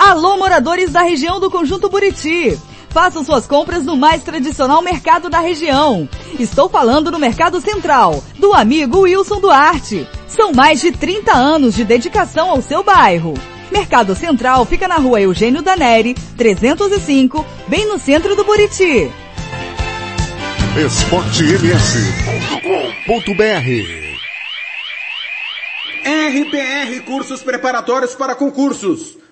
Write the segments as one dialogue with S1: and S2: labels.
S1: Alô, moradores da região do Conjunto Buriti. Façam suas compras no mais tradicional mercado da região. Estou falando no Mercado Central, do amigo Wilson Duarte. São mais de 30 anos de dedicação ao seu bairro. Mercado Central fica na rua Eugênio Daneri, 305, bem no centro do Buriti.
S2: esportems.com.br
S3: RPR Cursos Preparatórios para Concursos.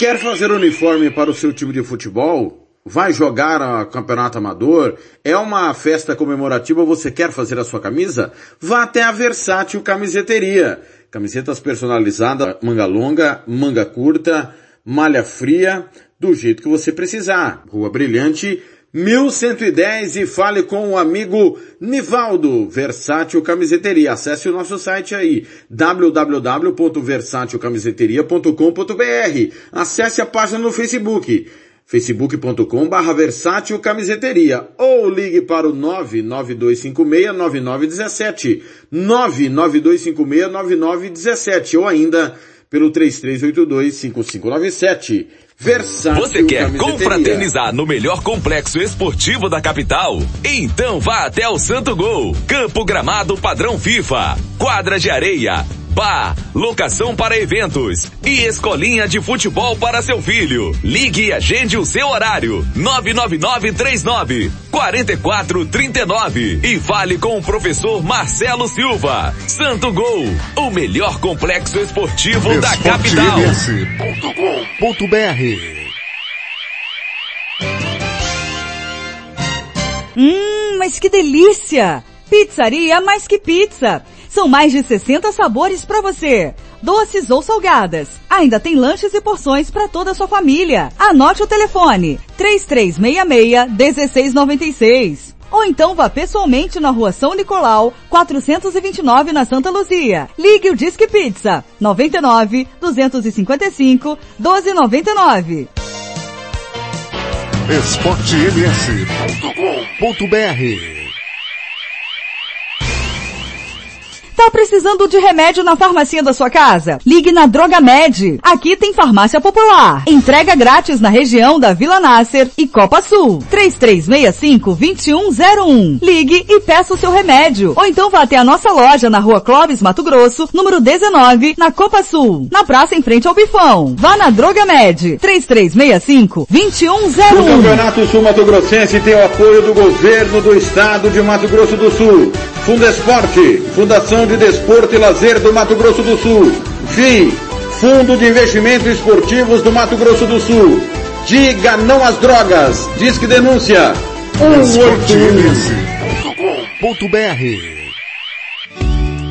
S3: Quer fazer uniforme para o seu time de futebol? Vai jogar a campeonato amador? É uma festa comemorativa, você quer fazer a sua camisa? Vá até a Versátil Camiseteria. Camisetas personalizadas, manga longa, manga curta, malha fria, do jeito que você precisar. Rua Brilhante, 1110 e fale com o amigo Nivaldo, Versátil Camiseteria. Acesse o nosso site aí, www.versatilcamiseteria.com.br. Acesse a página no Facebook, facebook.com barra versátil camiseteria ou ligue para o 992569917, 992569917 ou ainda pelo 33825597. Versátil
S4: Você quer confraternizar no melhor complexo esportivo da capital? Então vá até o Santo Gol, Campo Gramado padrão FIFA, quadra de areia, bar, locação para eventos e escolinha de futebol para seu filho. Ligue e agende o seu horário. 99939 4439 e fale com o professor Marcelo Silva. Santo Gol, o melhor complexo esportivo da capital.
S1: Hum, mas que delícia! Pizzaria mais que pizza. São mais de 60 sabores para você. Doces ou salgadas. Ainda tem lanches e porções para toda a sua família. Anote o telefone 3366-1696. Ou então vá pessoalmente na rua São Nicolau, 429 na Santa Luzia. Ligue o Disque Pizza 99 255 1299.
S2: esportems.com.br
S1: Tá precisando de remédio na farmacinha da sua casa? Ligue na Droga Med. Aqui tem farmácia popular. Entrega grátis na região da Vila Nasser e Copa Sul. 3365-2101. Ligue e peça o seu remédio. Ou então vá até a nossa loja na rua Clóvis, Mato Grosso, número 19, na Copa Sul. Na praça em frente ao Bifão. Vá na Droga Med. 3365-2101.
S3: O Campeonato Sul Mato Grossense tem o apoio do governo do estado de Mato Grosso do Sul. Fundo Esporte, Fundação de Desporto e Lazer do Mato Grosso do Sul. FII, Fundo de Investimentos Esportivos do Mato Grosso do Sul. Diga não às drogas. Disque denúncia. 181.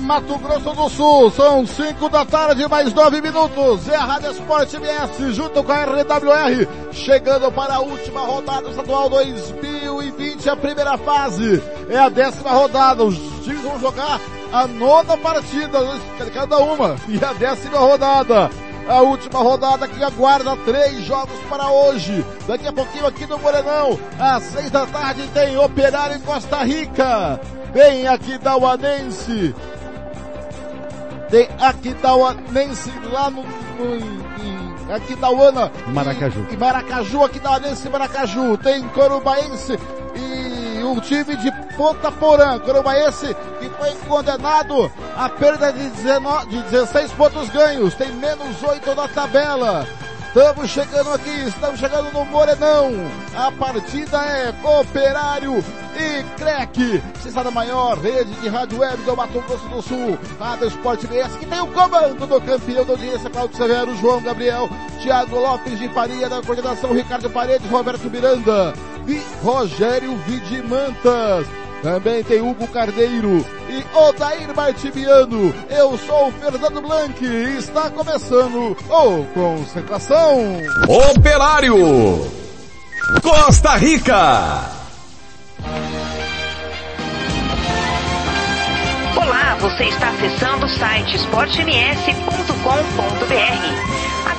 S5: Mato Grosso do Sul. São 5 da tarde, mais 9 minutos. É a Rádio Esporte MS, junto com a RWR, chegando para a última rodada estadual 2020, a primeira fase. É a décima rodada. Os times vão jogar a nona partida, cada uma. E a décima rodada. A última rodada que aguarda três jogos para hoje. Daqui a pouquinho aqui no Morenão, às seis da tarde tem Operário em Costa Rica. Tem Aquidauanense. Tem Aquidauanense lá no, no em Aquidauana.
S6: Maracaju.
S5: Em, em Maracaju, Aquidauanense Maracaju. Tem Corubaense e o time de Ponta Porã. Corubaense que foi condenado a perda de, 19, de 16 pontos ganhos. Tem menos 8 na tabela. Estamos chegando aqui, estamos chegando no Morenão. A partida é Operário e CREC. Cisada Maior, rede de rádio web do Mato Grosso do Sul. Rádio Esporte BS, que tem o comando do campeão da audiência, Claudio Severo, João Gabriel, Thiago Lopes de Faria, da coordenação, Ricardo Paredes, Roberto Miranda e Rogério Vidimantas. Também tem Hugo Carneiro e Odair Martimiano. Eu sou o Fernando Blanc e está começando o Concentração.
S4: Operário. Costa Rica.
S7: Olá, você está acessando o site esportems.com.br.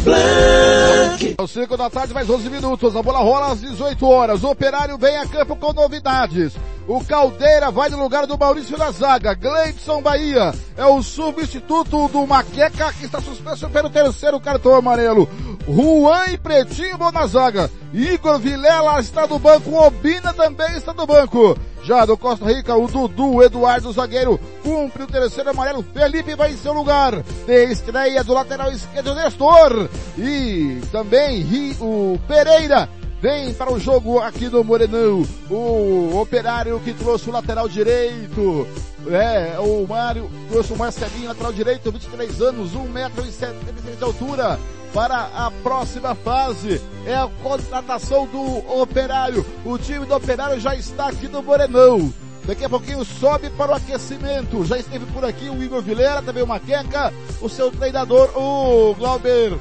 S5: Blanc. Aos 5 da tarde, mais 11 minutos. A bola rola às 18 horas. O operário vem a campo com novidades. O Caldeira vai no lugar do Maurício da zaga. Gleidson Bahia é o substituto do Maqueca que está suspenso pelo terceiro cartão amarelo. Juan e Pretinho vão na zaga. Igor Vilela está do banco. Obina também está do banco. Já do Costa Rica, o Dudu, Eduardo zagueiro, cumpre o terceiro amarelo. Felipe vai em seu lugar. Tem estreia do lateral esquerdo, Nestor. E também o Pereira vem para o jogo aqui do Morenão. O operário que trouxe o lateral direito. É, o Mário trouxe o Marcelinho, lateral direito, 23 anos, 1,76m de altura. Para a próxima fase é a contratação do operário. O time do operário já está aqui no Morenão. Daqui a pouquinho sobe para o aquecimento. Já esteve por aqui o Igor Vilela, também o Maqueca, o seu treinador, o Glauber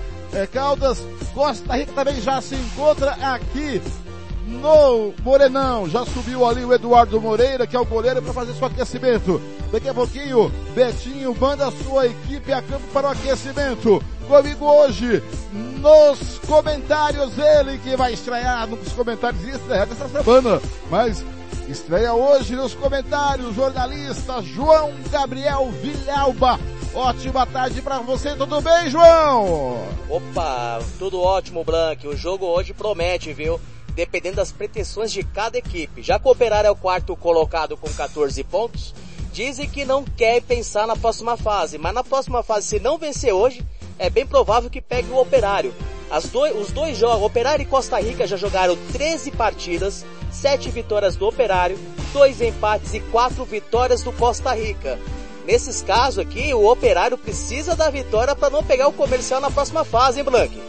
S5: Caldas. Costa Rica também já se encontra aqui no Morenão. Já subiu ali o Eduardo Moreira, que é o goleiro, para fazer seu aquecimento. Daqui a pouquinho, Betinho manda sua equipe a campo para o aquecimento. Comigo hoje, nos comentários, ele que vai estrear nos comentários e estrear dessa semana. Mas estreia hoje nos comentários, jornalista João Gabriel Vilhalba. Ótima tarde para você, tudo bem, João?
S8: Opa, tudo ótimo, Blank. O jogo hoje promete, viu? Dependendo das pretensões de cada equipe. Já que o Operário é o quarto colocado com 14 pontos, dizem que não quer pensar na próxima fase, mas na próxima fase, se não vencer hoje, é bem provável que pegue o Operário. Dois, os dois jogos, Operário e Costa Rica já jogaram 13 partidas, 7 vitórias do Operário, 2 empates e 4 vitórias do Costa Rica. Nesses casos aqui, o Operário precisa da vitória para não pegar o comercial na próxima fase, hein, Blank?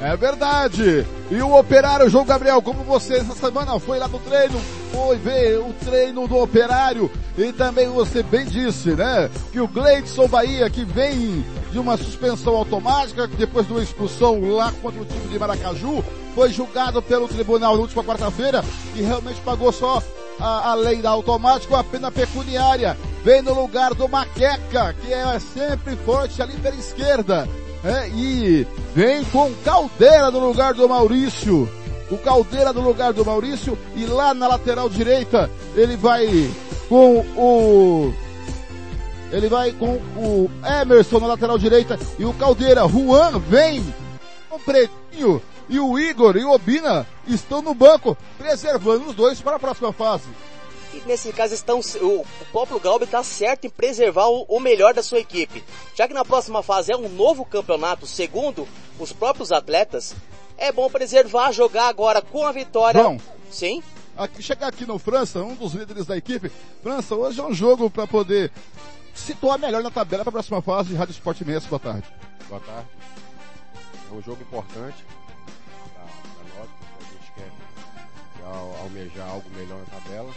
S5: É verdade. E o Operário, João Gabriel, como você essa semana foi lá no treino, foi ver o treino do Operário e também você bem disse, né, que o Gleidson Bahia, que vem de uma suspensão automática, depois de uma expulsão lá contra o time de Maracaju, foi julgado pelo tribunal na última quarta-feira e realmente pagou só a, lei da automática, a pena pecuniária. Vem no lugar do Maqueca, que é sempre forte ali pela esquerda. É, e vem com Caldeira no lugar do Maurício. O Caldeira no lugar do Maurício e lá na lateral direita ele vai com o ele vai com o Emerson na lateral direita e o Caldeira. Juan vem com o Pretinho e o Igor e o Obina estão no banco, preservando os dois para a próxima fase.
S8: E nesse caso estão, o, o próprio Galbi está certo em preservar o, o, melhor da sua equipe. Já que na próxima fase é um novo campeonato, segundo os próprios atletas, é bom preservar, jogar agora com a vitória.
S5: Bom,
S8: Sim?
S5: Aqui, chegar aqui no França, um dos líderes da equipe. França, hoje é um jogo para poder situar melhor na tabela para a próxima fase de Rádio Esporte Messi. Boa tarde.
S6: Boa tarde. É um jogo importante para nós, porque a gente quer almejar algo melhor na tabela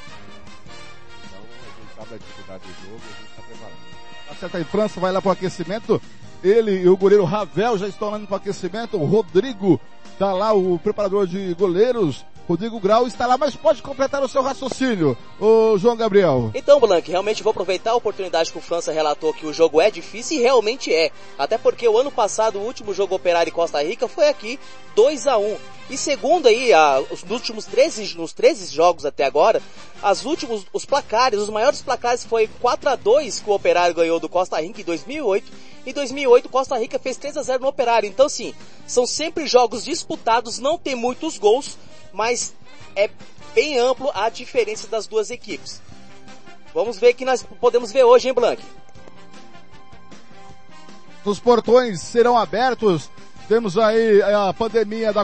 S6: sabe a dificuldade do jogo e a gente está preparado.
S5: Certo aí, França vai lá para o aquecimento. Ele e o goleiro Ravel já estão lá no aquecimento. O Rodrigo tá lá, o preparador de goleiros. Rodrigo Grau está lá, mas pode completar o seu raciocínio, o João Gabriel.
S8: Então, Blanc, realmente vou aproveitar a oportunidade que o França relatou que o jogo é difícil e realmente é. Até porque o ano passado, o último jogo Operário e Costa Rica foi aqui 2 a 1 E segundo aí, a, os, nos últimos 13, nos 13 jogos até agora, as últimos, os placares, os maiores placares foi 4 a 2 que o Operário ganhou do Costa Rica em 2008. Em 2008, Costa Rica fez 3 a 0 no Operário. Então, sim, são sempre jogos disputados, não tem muitos gols, mas é bem amplo a diferença das duas equipes. Vamos ver que nós podemos ver hoje, hein, Blank?
S5: Os portões serão abertos. Temos aí a pandemia da,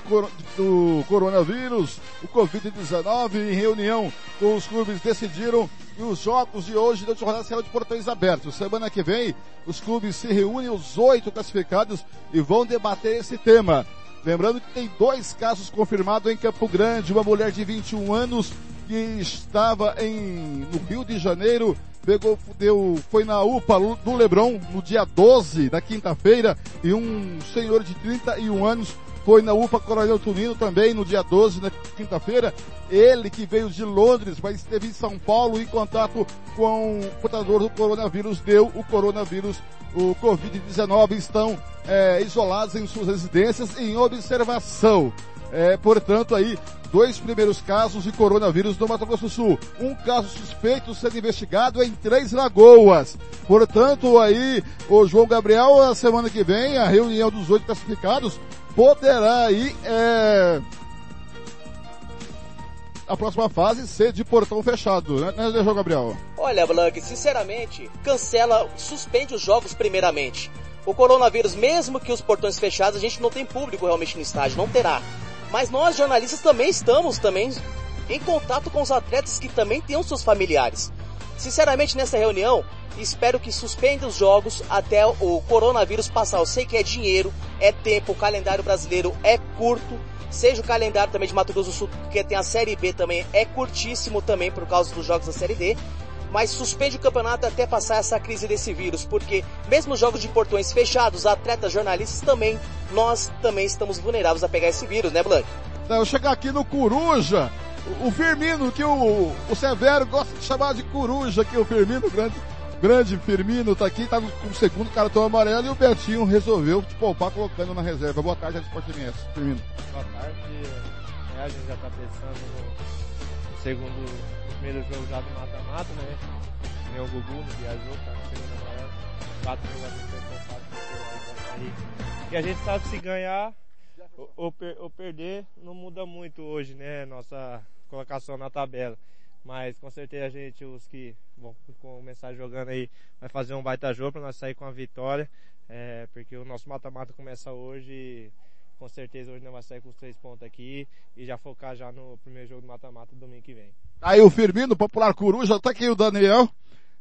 S5: do coronavírus, o Covid-19, em reunião com os clubes decidiram que os jogos de hoje da jornada serão de portões abertos. Semana que vem, os clubes se reúnem, os oito classificados, e vão debater esse tema. Lembrando que tem dois casos confirmados em Campo Grande. Uma mulher de 21 anos que estava em, no Rio de Janeiro, pegou, deu, foi na UPA do Lebron no dia 12 da quinta-feira e um senhor de 31 anos foi na UPA Coronel Tunino também no dia 12, na quinta-feira. Ele que veio de Londres, mas esteve em São Paulo em contato com o portador do coronavírus, deu o coronavírus, o Covid-19, estão é, isolados em suas residências em observação. É, portanto, aí, dois primeiros casos de coronavírus no Mato Grosso do Sul. Um caso suspeito sendo investigado em Três Lagoas. Portanto, aí, o João Gabriel, a semana que vem, a reunião dos oito classificados, poderá aí, é, a próxima fase ser de portão fechado, né, né Gabriel?
S8: Olha, Blanc, sinceramente, cancela, suspende os jogos primeiramente. O coronavírus, mesmo que os portões fechados, a gente não tem público realmente no estádio, não terá. Mas nós jornalistas também estamos também em contato com os atletas que também têm os seus familiares. Sinceramente, nessa reunião, espero que suspenda os jogos até o coronavírus passar. Eu sei que é dinheiro, é tempo, o calendário brasileiro é curto, seja o calendário também de Mato Grosso do Sul, que tem a Série B também, é curtíssimo também por causa dos jogos da Série D mas suspende o campeonato até passar essa crise desse vírus, porque mesmo os jogos de portões fechados, atletas, jornalistas também, nós também estamos vulneráveis a pegar esse vírus, né, Blanc?
S5: Eu chegar aqui no Coruja, o Firmino, que o, o Severo gosta de chamar de Coruja, que o Firmino, grande, grande Firmino, tá aqui, tá com o segundo cartão amarelo e o Betinho resolveu te poupar colocando na reserva. Boa tarde, Esporte MS, Firmino.
S9: Boa tarde, é, a gente já tá pensando no segundo primeiro jogo já do mata-mata, né? Nem o Gugu não viajou, tá no segundo amarelo. Quatro jogadores foi aí. E a gente sabe se ganhar ou, per, ou perder não muda muito hoje, né? Nossa colocação na tabela. Mas com certeza a gente, os que vão começar jogando aí, vai fazer um baita jogo para nós sair com a vitória. É, porque o nosso mata-mata começa hoje e com certeza hoje nós vamos sair com os três pontos aqui e já focar já no primeiro jogo do mata-mata domingo que vem.
S5: Tá aí o Firmino, popular coruja, tá aqui o Daniel.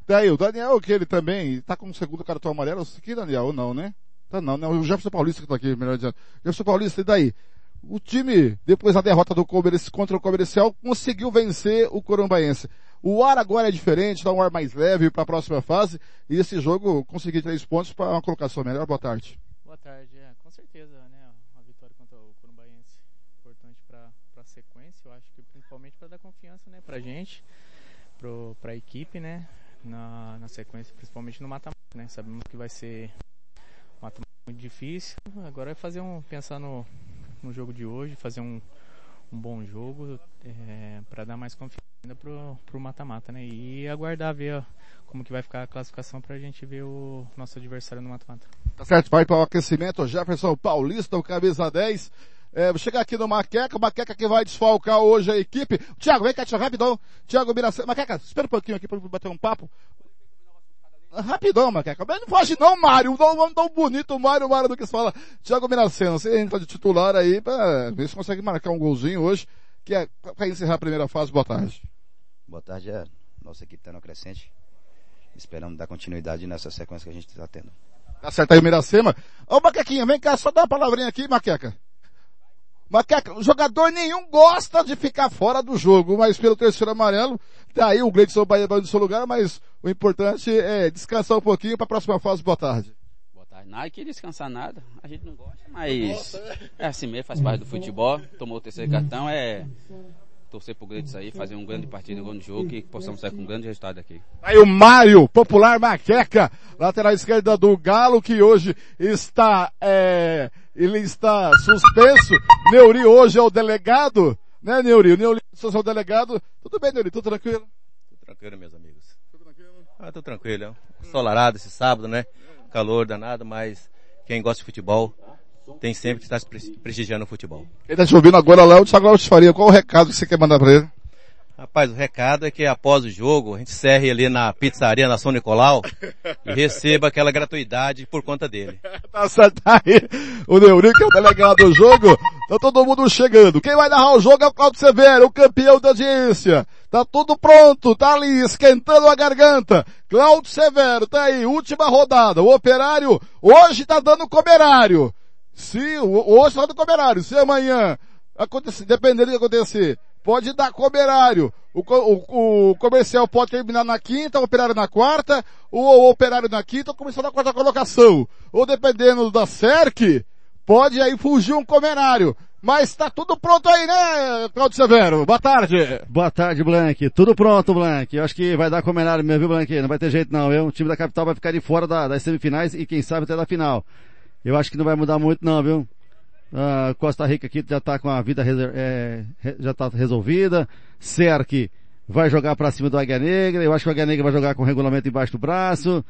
S5: Tá aí o Daniel, que ele também tá com o segundo cartão amarelo. Aqui, Daniel, ou não, né? Tá não, né? O Jefferson Paulista que tá aqui, melhor dizendo. Jefferson Paulista, e daí? O time, depois da derrota do contra o Comercial, conseguiu vencer o Corumbaense. O ar agora é diferente, dá um ar mais leve para a próxima fase, e esse jogo conseguir três pontos para uma colocação melhor. Boa tarde.
S10: Boa tarde, é, com certeza, né? Uma vitória contra o Corumbaense importante para a sequência, eu acho que principalmente para dar confiança, né, pra gente, pro, pra equipe, né? Na, na sequência, principalmente no mata-mata, né? Sabemos que vai ser mata muito difícil. Agora é fazer um, pensar no, no jogo de hoje, fazer um, um bom jogo é, para dar mais confiança ainda pro, pro mata-mata, né? E aguardar ver como que vai ficar a classificação pra gente ver o nosso adversário no mata-mata.
S5: Tá certo, vai para o aquecimento, Jefferson Paulista, o camisa 10. É, vou chegar aqui no Maqueca, Maqueca que vai desfalcar hoje a equipe. Tiago, vem cá, Tiago, rapidão. Tiago Miracema. Maqueca, espera um pouquinho aqui para bater um papo. Rapidão, Maqueca. Mas não foge não, Mário. Não tão bonito Mário, Mário do que se fala. Tiago Miracena, você entra de titular aí para ver se consegue marcar um golzinho hoje, que é para encerrar a primeira fase. Boa tarde.
S11: Boa tarde, é nossa equipe está no crescente. Esperando dar continuidade nessa sequência que a gente está tendo.
S5: Tá certo aí o Miracema. Ô Maquequinha, vem cá, só dá uma palavrinha aqui, Maqueca. Maqueca, jogador nenhum gosta de ficar fora do jogo, mas pelo terceiro amarelo, tá aí o Gleidson Bahia no seu lugar, mas o importante é descansar um pouquinho para a próxima fase. Boa tarde.
S12: Boa tarde. Nada que descansar nada, a gente não gosta, mas é assim mesmo, faz parte do futebol, tomou o terceiro cartão, é torcer pro Gleidson aí, fazer um grande partido, um grande jogo e que possamos sair com um grande resultado aqui.
S5: Aí o Mário, popular Maqueca, lateral esquerda do Galo, que hoje está, é, ele está suspenso. Neuri hoje é o delegado, né Neuri? O Neuri é o delegado. Tudo bem, Neuri? Tudo tranquilo?
S13: Tudo tranquilo, meus amigos. Tudo tranquilo? Ah, tudo tranquilo. Solarado esse sábado, né? Calor danado, mas quem gosta de futebol tem sempre que estar prestigiando o futebol.
S5: Quem está te ouvindo agora lá o Thiago Alves Faria. Qual o recado que você quer mandar para ele?
S13: Rapaz, o recado é que após o jogo, a gente serre ali na pizzaria na São Nicolau e receba aquela gratuidade por conta dele.
S5: tá certo aí. O Neurico é o delegado do jogo. Tá todo mundo chegando. Quem vai narrar o jogo é o Claudio Severo, o campeão da audiência. Tá tudo pronto, tá ali esquentando a garganta. Claudio Severo, tá aí, última rodada. O operário hoje tá dando comerário. Se, hoje tá dando comerário. Se amanhã acontecer, dependendo do que acontecer, pode dar comerário. O, o, o, comercial pode terminar na quinta, o operário na quarta, o, o operário na quinta, o comercial na quarta colocação. Ou dependendo da SERC, pode aí fugir um comerário. Mas tá tudo pronto aí, né, Claudio Severo? Boa tarde.
S14: Boa tarde, Blank. Tudo pronto, Blank. Eu acho que vai dar comerário mesmo, viu, Blank? Não vai ter jeito não, viu? O time da capital vai ficar de fora da, das semifinais e quem sabe até da final. Eu acho que não vai mudar muito não, viu? Uh, Costa Rica aqui já está com a vida é, já está resolvida. Cerque vai jogar para cima do Águia Negra. Eu acho que o Águia Negra vai jogar com o regulamento embaixo do braço.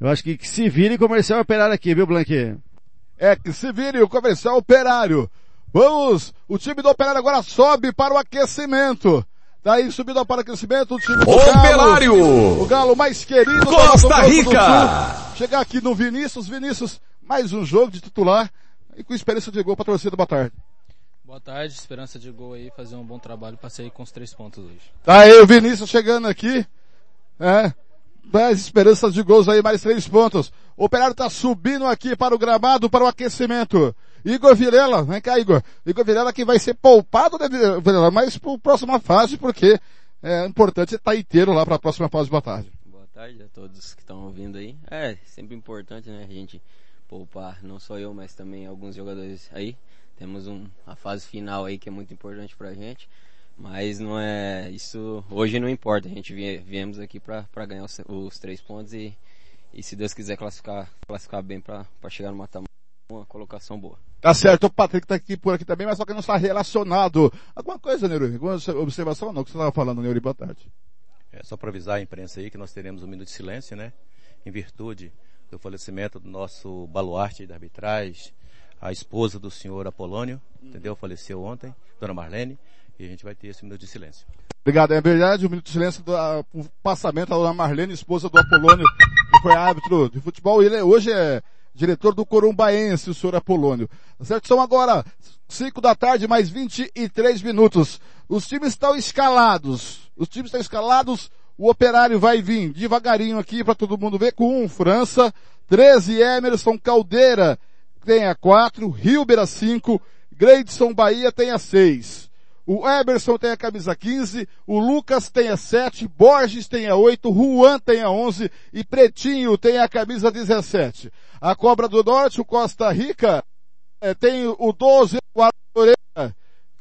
S14: Eu acho que, que se vire comercial operário aqui, viu, Blanque?
S5: É, que se vire o comercial operário. Vamos, o time do operário agora sobe para o aquecimento. Daí subindo para o aquecimento, o time do
S4: Operário!
S5: Galo, o Galo mais querido
S4: Costa Rica!
S5: Chegar aqui no Vinícius, Vinícius, mais um jogo de titular e com esperança de gol para a torcida. Boa tarde.
S10: Boa tarde, esperança de gol aí, fazer um bom trabalho para sair com os três pontos hoje.
S5: Tá aí o Vinícius chegando aqui, é, mais esperanças de gols aí, mais três pontos. O Operário tá subindo aqui para o gramado, para o aquecimento. Igor Virela, vem cá Igor. Igor Virela que vai ser poupado, né, Virela, mas para a próxima fase, porque é importante estar inteiro lá para a próxima fase. Boa tarde.
S15: Boa tarde a todos que estão ouvindo aí. É, sempre importante, né, a gente poupar não só eu, mas também alguns jogadores aí. Temos um, a fase final aí que é muito importante pra gente. Mas não é, isso hoje não importa. A gente vie, viemos aqui para ganhar os, os, três pontos e, e se Deus quiser classificar, classificar bem para chegar no mata uma colocação boa.
S5: Tá certo, o Patrick tá aqui por aqui também, mas só que não está relacionado. Alguma coisa, Neuri? Alguma observação não? que você estava falando, Neuri? Boa tarde.
S13: É só para avisar a imprensa aí que nós teremos um minuto de silêncio, né? Em virtude do falecimento do nosso baluarte da arbitragem, a esposa do senhor Apolônio, entendeu? Faleceu ontem, dona Marlene, e a gente vai ter esse minuto de silêncio.
S5: Obrigado, é verdade, o minuto de silêncio do a, o passamento da Marlene, esposa do Apolônio, que foi árbitro de futebol, e ele hoje é diretor do Corumbaense, o senhor Apolônio. Tá certo? São agora 5 da tarde, mais 23 minutos. Os times estão escalados. Os times estão escalados. O operário vai vir devagarinho aqui para todo mundo ver com um França, 13 Emerson Caldeira tem a 4, Hilber a 5, Greidson Bahia tem a 6. O Eberson tem a camisa 15, o Lucas tem a 7, Borges tem a 8, Juan tem a 11 e Pretinho tem a camisa 17. A Cobra do Norte, o Costa Rica, é, tem o 12, o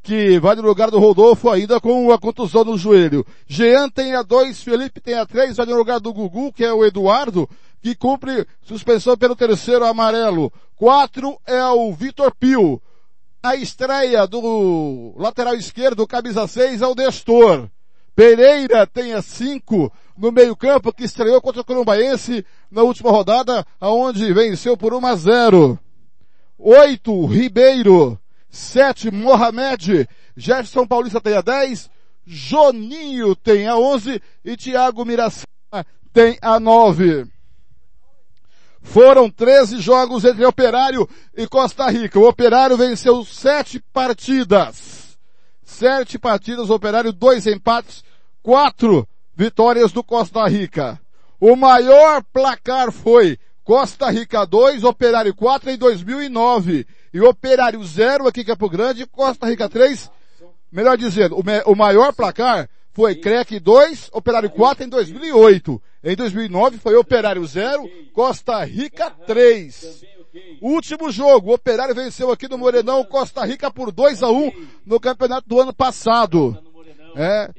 S5: que vai no lugar do Rodolfo ainda com a contusão no joelho. Jean tem a 2, Felipe tem a 3, vai no lugar do Gugu, que é o Eduardo, que cumpre suspensão pelo terceiro amarelo. 4 é o Vitor Pio. A estreia do lateral esquerdo, camisa 6, é o Destor. Pereira tem a 5 no meio campo, que estreou contra o Colombaense na última rodada, aonde venceu por 1 a 0. 8, Ribeiro. 7, Mohamed. Jefferson Paulista tem a 10. Joninho tem a 11. E Thiago Miracema tem a 9. Foram 13 jogos entre Operário e Costa Rica. O Operário venceu sete partidas. Sete partidas, o Operário, dois empates, quatro vitórias do Costa Rica. O maior placar foi Costa Rica 2, Operário 4 em 2009. E Operário 0 aqui em Campo Grande, Costa Rica 3. Melhor dizendo, o, me, o maior placar foi CREC 2, Operário 4 em 2008. Em 2009 foi Operário 0, Costa Rica 3. Último jogo, o Operário venceu aqui no Morenão Costa Rica por 2 a 1 no campeonato do ano passado. É,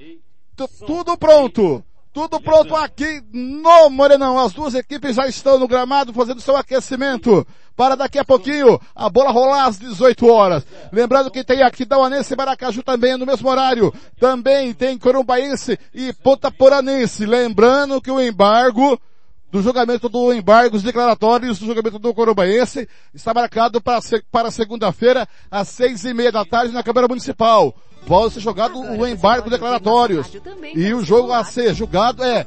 S5: tudo pronto. Tudo pronto aqui no Morenão. As duas equipes já estão no gramado fazendo seu aquecimento para daqui a pouquinho a bola rolar às 18 horas. Lembrando que tem aqui Dauanense e Maracaju também no mesmo horário. Também tem Corumbaense e Ponta Poranense. Lembrando que o embargo do julgamento do embargo, os declaratórios do julgamento do Corumbaense está marcado para, para segunda-feira às seis e meia da tarde na Câmara Municipal. Pode ser jogado o embargo declaratórios. E o jogo a ser julgado é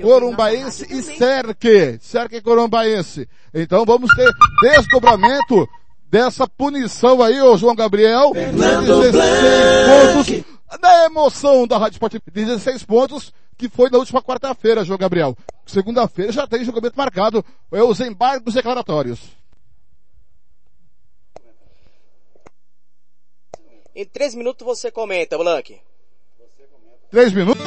S5: Corumbaense e Cerque. Cerque e Corumbaense. Então vamos ter desdobramento dessa punição aí, ô João Gabriel. 16 pontos da emoção da Rádio Esporte. 16 pontos que foi na última quarta-feira, João Gabriel. Segunda-feira já tem julgamento marcado, é os embargos declaratórios.
S8: Em três minutos você comenta, Blank.
S5: Três minutos?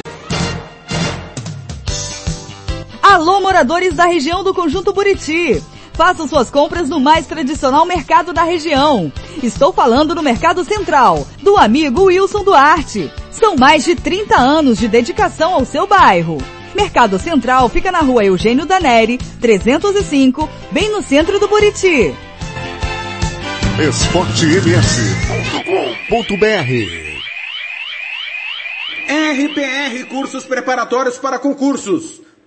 S1: Alô moradores da região do Conjunto Buriti. Façam suas compras no mais tradicional mercado da região. Estou falando no Mercado Central, do amigo Wilson Duarte. São mais de 30 anos de dedicação ao seu bairro. Mercado Central fica na rua Eugênio Daneri, 305, bem no centro do Buriti.
S2: esportems.com.br
S3: RPR Cursos Preparatórios para Concursos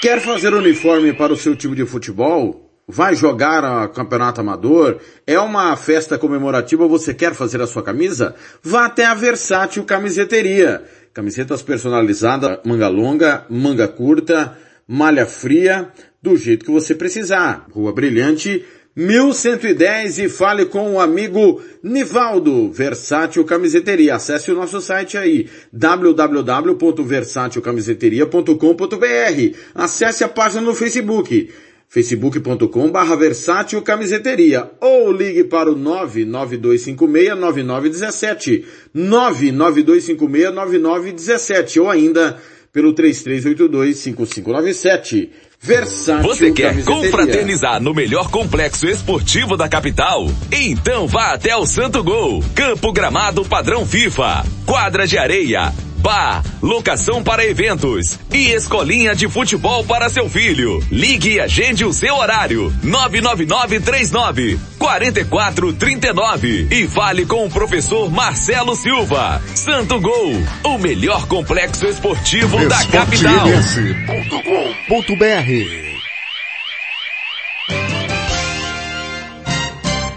S3: Quer fazer uniforme para o seu time de futebol? Vai jogar a campeonato amador? É uma festa comemorativa, você quer fazer a sua camisa? Vá até a Versátil Camiseteria. Camisetas personalizadas, manga longa, manga curta, malha fria, do jeito que você precisar. Rua Brilhante, 1110 e fale com o amigo Nivaldo, Versátil Camiseteria. Acesse o nosso site aí, www.versatilcamiseteria.com.br. Acesse a página no Facebook facebook.com versátil camiseteria ou ligue para o 992569917 992569917 ou ainda pelo 33825597 Versátil
S4: Você quer confraternizar no melhor complexo esportivo da capital? Então vá até o Santo Gol, Campo Gramado padrão FIFA, quadra de areia, bar, locação para eventos e escolinha de futebol para seu filho. Ligue e agende o seu horário. 99939 4439 e fale com o professor Marcelo Silva. Santo Gol, o melhor complexo esportivo da capital.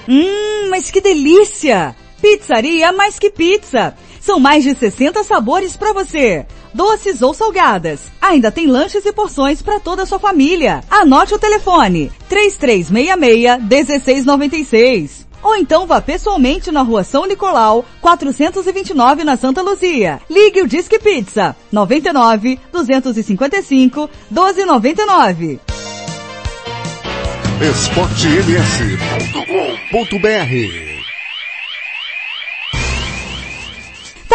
S1: Hum, mas que delícia! Pizzaria mais que pizza. São mais de 60 sabores para você. Doces ou salgadas. Ainda tem lanches e porções para toda a sua família. Anote o telefone 3366-1696. Ou então vá pessoalmente na rua São Nicolau, 429 na Santa Luzia. Ligue o Disque Pizza 99 255 1299.
S2: Esportems.com.br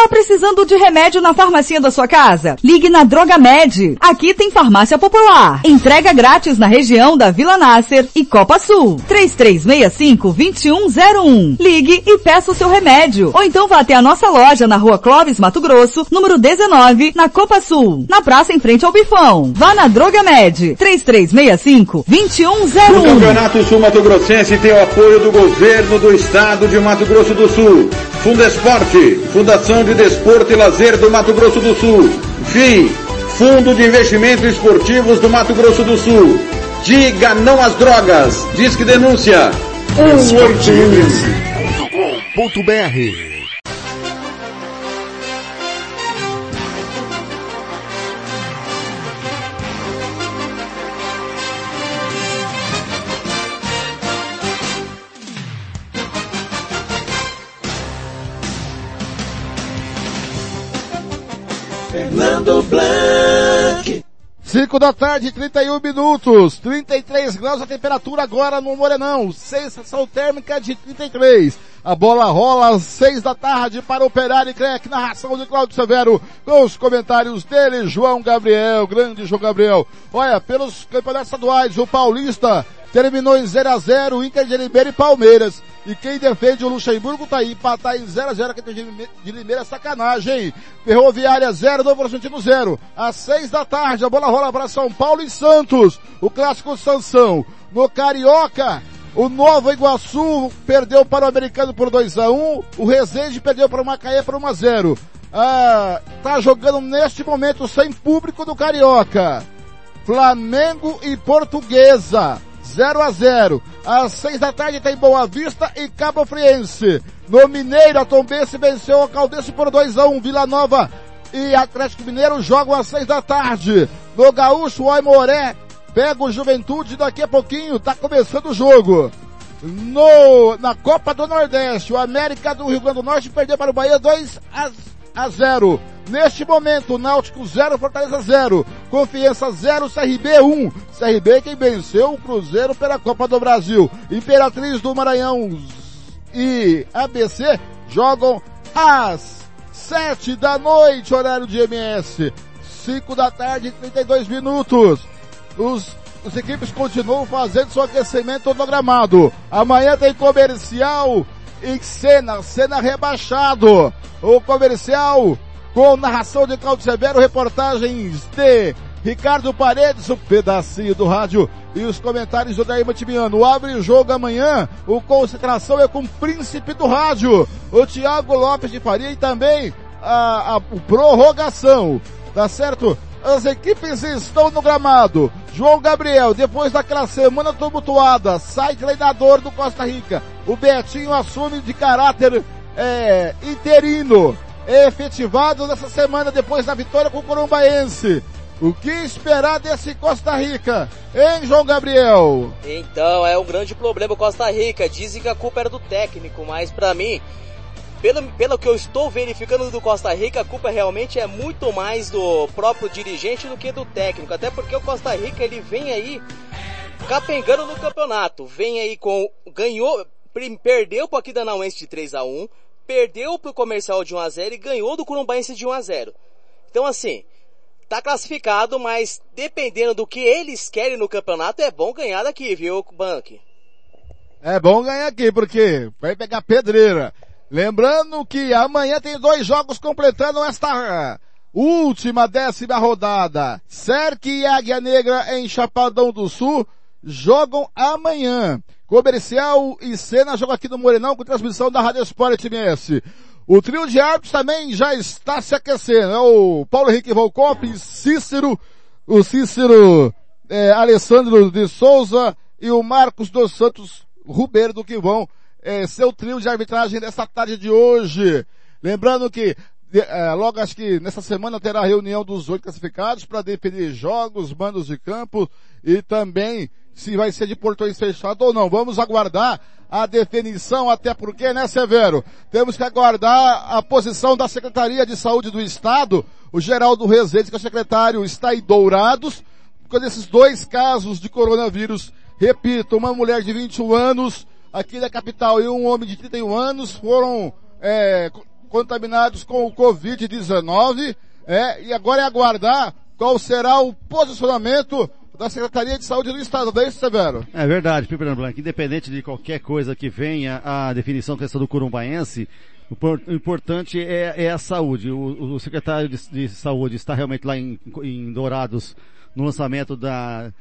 S1: Tá precisando de remédio na farmacinha da sua casa? Ligue na Droga Med. Aqui tem farmácia popular. Entrega grátis na região da Vila Nasser e Copa Sul. 3365-2101. Ligue e peça o seu remédio. Ou então vá até a nossa loja na rua Clóvis, Mato Grosso, número 19, na Copa Sul. Na praça em frente ao Bifão. Vá na Droga Med. 3365-2101.
S3: O Campeonato Sul Mato Grossense tem o apoio do governo do estado de Mato Grosso do Sul. Fundesporte, Fundação de Desporto e Lazer do Mato Grosso do Sul. FII, Fundo de Investimentos Esportivos do Mato Grosso do Sul. Diga não às drogas. Disque denúncia. 181.
S5: 5 da tarde, 31 minutos, 33 graus a temperatura agora no Morenão, sensação térmica de 33. A bola rola às 6 da tarde para o Operário e Crec, narração de Cláudio Severo, com os comentários dele, João Gabriel, grande João Gabriel. Olha, pelos campeonatos estaduais, o Paulista terminou em 0 a 0 Inter de Limeira e Palmeiras. E quem defende o Luxemburgo tá aí, empatar em 0 a 0 que de Limeira é sacanagem? Ferroviária 0, Novo Horizontino 0. Às 6 da tarde, a bola rola para São Paulo e Santos. O clássico Sansão. No Carioca, o Novo Iguaçu perdeu para o Americano por 2 a 1 O Resende perdeu para o Macaé por 1 a 0 ah, Tá jogando neste momento sem público do Carioca. Flamengo e Portuguesa. 0 a 0. Às 6 da tarde tem Boa Vista e Cabo Friense. No Mineiro, a Tombense venceu a Caldense por 2 a 1. Vila Nova e Atlético Mineiro jogam às 6 da tarde. No Gaúcho, o Aimoré pega o Juventude daqui a pouquinho, tá começando o jogo. No, na Copa do Nordeste, o América do Rio Grande do Norte perdeu para o Bahia 2 a, a 0. Neste momento, Náutico 0, Fortaleza 0. Confiança 0, CRB 1. CRB quem venceu o Cruzeiro pela Copa do Brasil. Imperatriz do Maranhão e ABC jogam às 7 da noite, horário de MS. 5 da tarde, 32 minutos. Os, as equipes continuam fazendo seu aquecimento no gramado. Amanhã tem comercial em cena, cena rebaixado. O comercial com narração de Claudio Severo, reportagens de Ricardo Paredes, o pedacinho do rádio e os comentários do Daíma Timiano. Abre o jogo amanhã, o concentração é com o príncipe do rádio, o Thiago Lopes de Faria e também a, a prorrogação, tá certo? As equipes estão no gramado. João Gabriel, depois daquela semana tumultuada, sai treinador do Costa Rica. O Betinho assume de caráter é, interino, efetivado nessa semana depois da vitória com o Corumbaense. O que esperar desse Costa Rica, hein, João Gabriel?
S8: Então, é um grande problema o Costa Rica. Dizem que a culpa era do técnico, mas para mim, pelo, pelo que eu estou verificando do Costa Rica, a culpa realmente é muito mais do próprio dirigente do que do técnico. Até porque o Costa Rica, ele vem aí capengando no campeonato. Vem aí com, ganhou, perdeu pro Aquidauanense de 3 a 1 perdeu pro Comercial de 1 a 0 e ganhou do Curumbaense de 1 a 0 Então assim, tá classificado, mas dependendo do que eles querem no campeonato, é bom ganhar daqui, viu, Bank?
S5: É bom ganhar aqui, porque vai pegar pedreira. Lembrando que amanhã tem dois jogos completando esta última décima rodada. Cerque e Águia Negra em Chapadão do Sul jogam amanhã. Comercial e Cena jogam aqui no Morenão com transmissão da Rádio Sport MS. O trio de árbitros também já está se aquecendo. É o Paulo Henrique Volcop, Cícero, o Cícero é, Alessandro de Souza e o Marcos dos Santos Rubeiro que vão é, ser o trio de arbitragem dessa tarde de hoje. Lembrando que é, logo acho que nessa semana terá a reunião dos oito classificados para definir jogos, mandos de campo e também se vai ser de portões fechados ou não. Vamos aguardar a definição, até porque, né, Severo? Temos que aguardar a posição da Secretaria de Saúde do Estado. O Geraldo Rezende, que é o secretário, está em Dourados, com esses dois casos de coronavírus. Repito, uma mulher de 21 anos aqui da capital e um homem de 31 anos foram é, contaminados com o Covid-19, é, e agora é aguardar qual será o posicionamento da Secretaria de Saúde do Estado, não é isso, Severo?
S14: É verdade, Fernando Blanco. Independente de qualquer coisa que venha a definição questão do curumbaense, o importante é, é a saúde. O, o secretário de, de, Saúde está realmente lá em, em Dourados no lançamento da,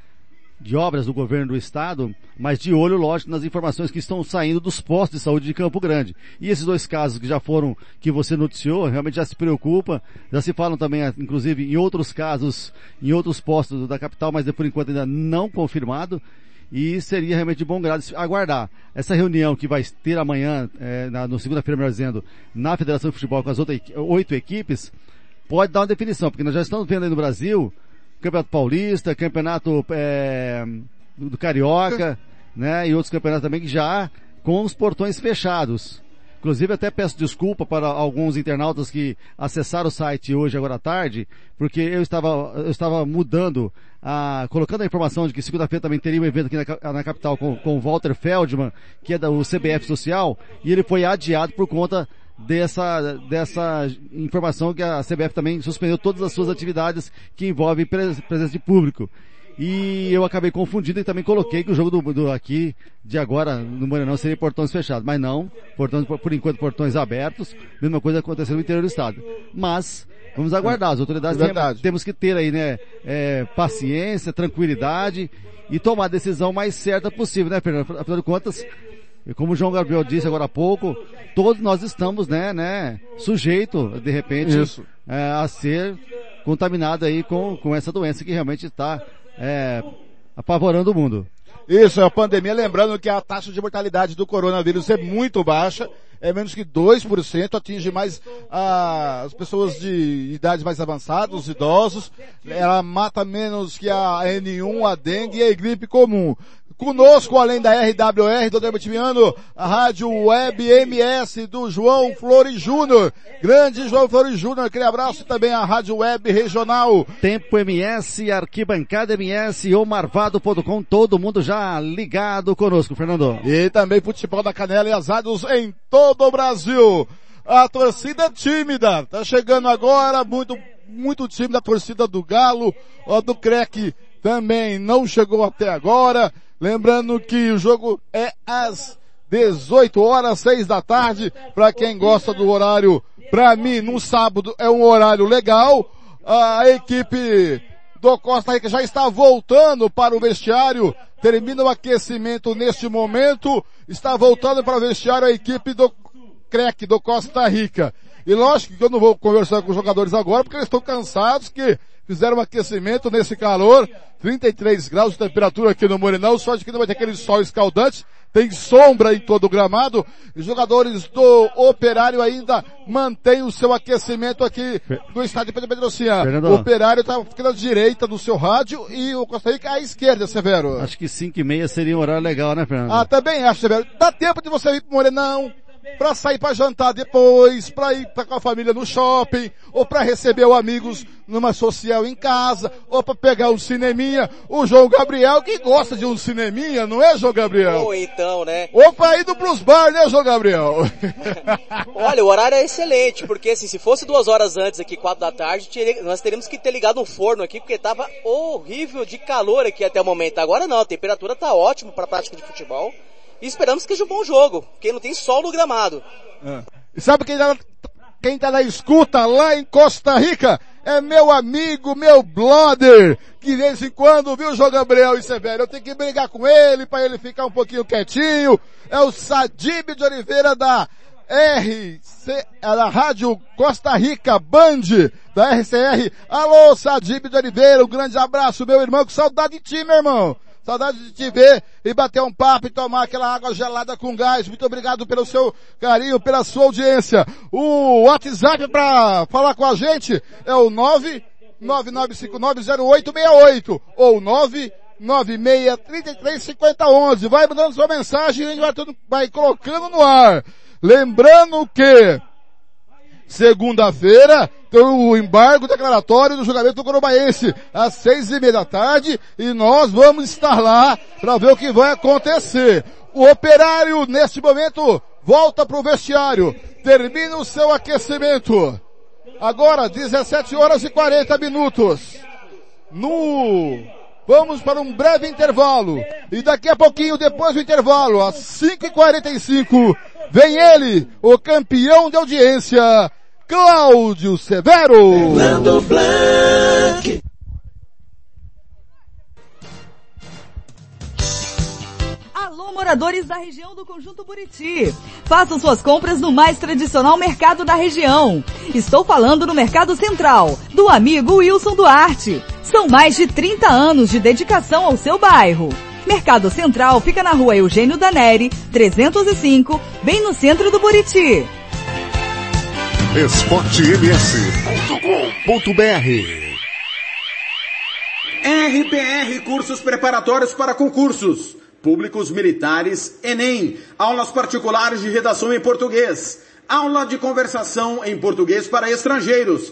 S14: de obras do governo do estado, mas de olho, lógico, nas informações que estão saindo dos postos de saúde de Campo Grande. E esses dois casos que já foram, que você noticiou, realmente já se preocupa, já se falam também, inclusive, em outros casos, em outros postos da capital, mas por enquanto ainda não confirmado. E seria realmente de bom grado aguardar essa reunião que vai ter amanhã, é, na, no segunda-feira, melhor dizendo, na Federação de Futebol com as outras oito equipes, pode dar uma definição, porque nós já estamos vendo aí no Brasil Campeonato Paulista, Campeonato é, do Carioca, né? E outros campeonatos também que já com os portões fechados. Inclusive até peço desculpa para alguns internautas que acessaram o site hoje agora à tarde, porque eu estava, eu estava mudando, a, colocando a informação de que segunda-feira também teria um evento aqui na, na capital com, com Walter Feldman, que é do CBF Social, e ele foi adiado por conta dessa, dessa informação que a CBF também suspendeu todas as suas atividades que envolvem presença de público. E eu acabei confundindo e também coloquei que o jogo do, do aqui, de agora, no Morenão, seria portões fechados. Mas não, portões, por enquanto, portões abertos. Mesma coisa aconteceu no interior do estado. Mas, vamos aguardar. As autoridades temos, temos que ter aí, né, é, paciência, tranquilidade e tomar a decisão mais certa possível, né, Fernando? Afinal de contas, e como o João Gabriel disse agora há pouco, todos nós estamos, né, né, sujeito, de repente, é, a ser contaminado aí com, com essa doença que realmente está é, apavorando o mundo.
S5: Isso, é a pandemia, lembrando que a taxa de mortalidade do coronavírus é muito baixa, é menos que 2%, atinge mais ah, as pessoas de idades mais avançadas, os idosos, ela mata menos que a N1, a dengue e a gripe comum. Conosco, além da RWR do Dermatimiano, a Rádio Web MS do João Flores Júnior. Grande João Flores Júnior, aquele abraço também a Rádio Web Regional.
S14: Tempo MS, Arquibancada MS ou Marvado.com, todo mundo já ligado conosco, Fernando.
S5: E também futebol da Canela e Azados em todo o Brasil. A torcida tímida, tá chegando agora, muito, muito tímida a torcida do Galo, ó, do Crec também não chegou até agora. Lembrando que o jogo é às 18 horas, 6 da tarde, para quem gosta do horário, para mim, no sábado é um horário legal. A equipe do Costa Rica já está voltando para o vestiário, termina o aquecimento neste momento, está voltando para o vestiário a equipe do CREC do Costa Rica. E lógico que eu não vou conversar com os jogadores agora porque eles estão cansados que fizeram um aquecimento nesse calor, 33 graus de temperatura aqui no Morenão, só de que não vai ter aquele sol escaldante, tem sombra em todo o gramado, os jogadores do Operário ainda mantêm o seu aquecimento aqui no estádio Pedro Pedrocinha.
S14: Fernando.
S5: O Operário está ficando à direita do seu rádio e o Costa Rica à esquerda, Severo.
S14: Acho que 5 e meia seria um horário legal, né, Fernando?
S5: Ah, também acho, Severo. Dá tempo de você ir pro Morenão, pra sair pra jantar depois, pra ir pra, com a família no shopping, ou pra receber os amigos numa social em casa, ou pra pegar um cineminha. O João Gabriel que gosta de um cineminha, não é, João Gabriel?
S8: Ou então, né?
S5: Ou pra ir do Blues Bar, né, João Gabriel?
S8: Olha, o horário é excelente, porque assim, se fosse duas horas antes aqui, quatro da tarde, nós teríamos que ter ligado um forno aqui, porque tava horrível de calor aqui até o momento. Agora não, a temperatura tá ótima para prática de futebol. E esperamos que seja um bom jogo, porque não tem sol no gramado.
S5: E sabe quem tá, quem tá na escuta lá em Costa Rica? É meu amigo, meu brother, que de vez em quando, viu, João Gabriel e Severo, eu tenho que brigar com ele para ele ficar um pouquinho quietinho. É o Sadib de Oliveira da RC, é da Rádio Costa Rica Band, da RCR. Alô, Sadib de Oliveira, um grande abraço, meu irmão, com saudade de ti, meu irmão. Saudade de te ver e bater um papo e tomar aquela água gelada com gás. Muito obrigado pelo seu carinho, pela sua audiência. O WhatsApp para falar com a gente é o 999590868 ou 996335011. Vai mandando sua mensagem e a gente vai, vai colocando no ar. Lembrando que Segunda-feira tem o embargo declaratório do julgamento do Corobaense às seis e meia da tarde e nós vamos estar lá para ver o que vai acontecer. O operário neste momento volta para o vestiário, termina o seu aquecimento. Agora 17 horas e 40 minutos. No Vamos para um breve intervalo. E daqui a pouquinho, depois do intervalo, às 5h45, vem ele, o campeão de audiência, Cláudio Severo.
S1: Alô, moradores da região do Conjunto Buriti. Façam suas compras no mais tradicional mercado da região. Estou falando no Mercado Central, do amigo Wilson Duarte. São mais de 30 anos de dedicação ao seu bairro. Mercado Central fica na rua Eugênio Daneri, 305, bem no centro do Buriti.
S2: esportems.com.br
S3: RPR Cursos Preparatórios para Concursos. Públicos Militares, Enem. Aulas particulares de redação em português. Aula de conversação em português para estrangeiros.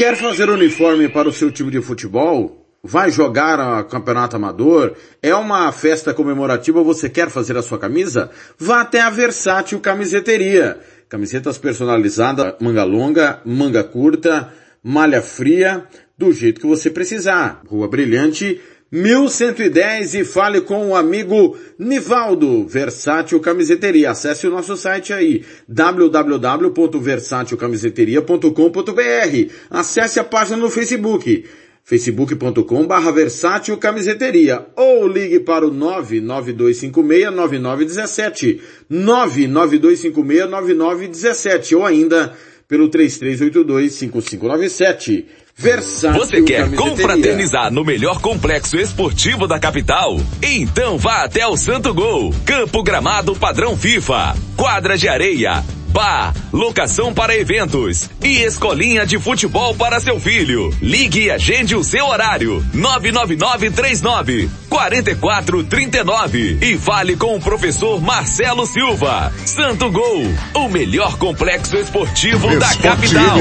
S3: Quer fazer uniforme para o seu time de futebol? Vai jogar a campeonato amador? É uma festa comemorativa? Você quer fazer a sua camisa? Vá até a Versátil Camiseteria. Camisetas personalizadas, manga longa, manga curta, malha fria, do jeito que você precisar. Rua Brilhante, 1110 e fale com o amigo Nivaldo, Versátil Camiseteria. Acesse o nosso site aí, www.versatilcamiseteria.com.br. Acesse a página no Facebook, facebook.com barra versátil camiseteria ou ligue para o 992569917, 992569917 ou ainda pelo 33825597. Versátil
S4: Você quer confraternizar no melhor complexo esportivo da capital? Então vá até o Santo Gol, campo gramado padrão FIFA, quadra de areia, bar, locação para eventos e escolinha de futebol para seu filho. Ligue e agende o seu horário. 99939 4439 e fale com o professor Marcelo Silva. Santo Gol, o melhor complexo esportivo da capital.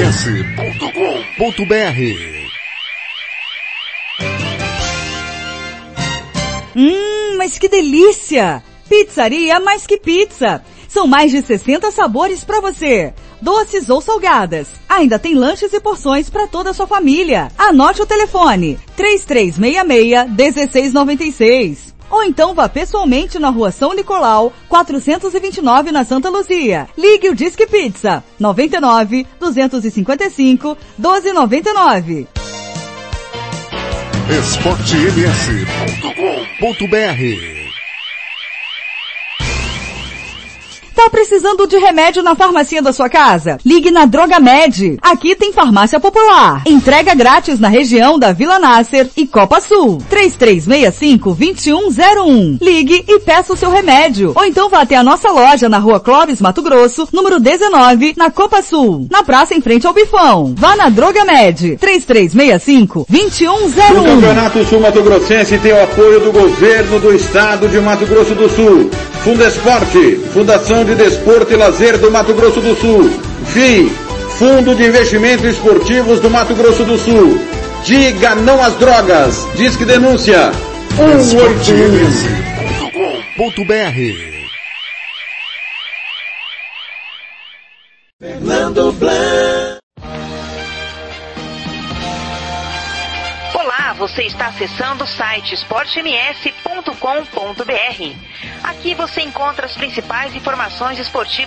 S1: Hum, mas que delícia! Pizzaria mais que pizza. São mais de 60 sabores para você. Doces ou salgadas. Ainda tem lanches e porções para toda a sua família. Anote o telefone 3366-1696. Ou então vá pessoalmente na rua São Nicolau, 429 na Santa Luzia. Ligue o Disque Pizza 99 255 1299.
S2: esportems.com.br
S1: Tá precisando de remédio na farmacinha da sua casa? Ligue na Droga Med. Aqui tem farmácia popular. Entrega grátis na região da Vila Nasser e Copa Sul. 3365-2101. Ligue e peça o seu remédio. Ou então vá até a nossa loja na rua Clóvis, Mato Grosso, número 19, na Copa Sul. Na praça em frente ao Bifão. Vá na Droga Med. 3365-2101.
S3: O Campeonato Sul Mato Grossense tem o apoio do governo do estado de Mato Grosso do Sul. Fundesporte, Fundação de Desporto e Lazer do Mato Grosso do Sul. FII, Fundo de Investimentos Esportivos do Mato Grosso do Sul. Diga não às drogas. Disque denúncia. 181.
S2: esportems.com.br
S7: Fernando Blanc. Você está acessando o site esportems.com.br. Aqui você encontra as principais informações esportivas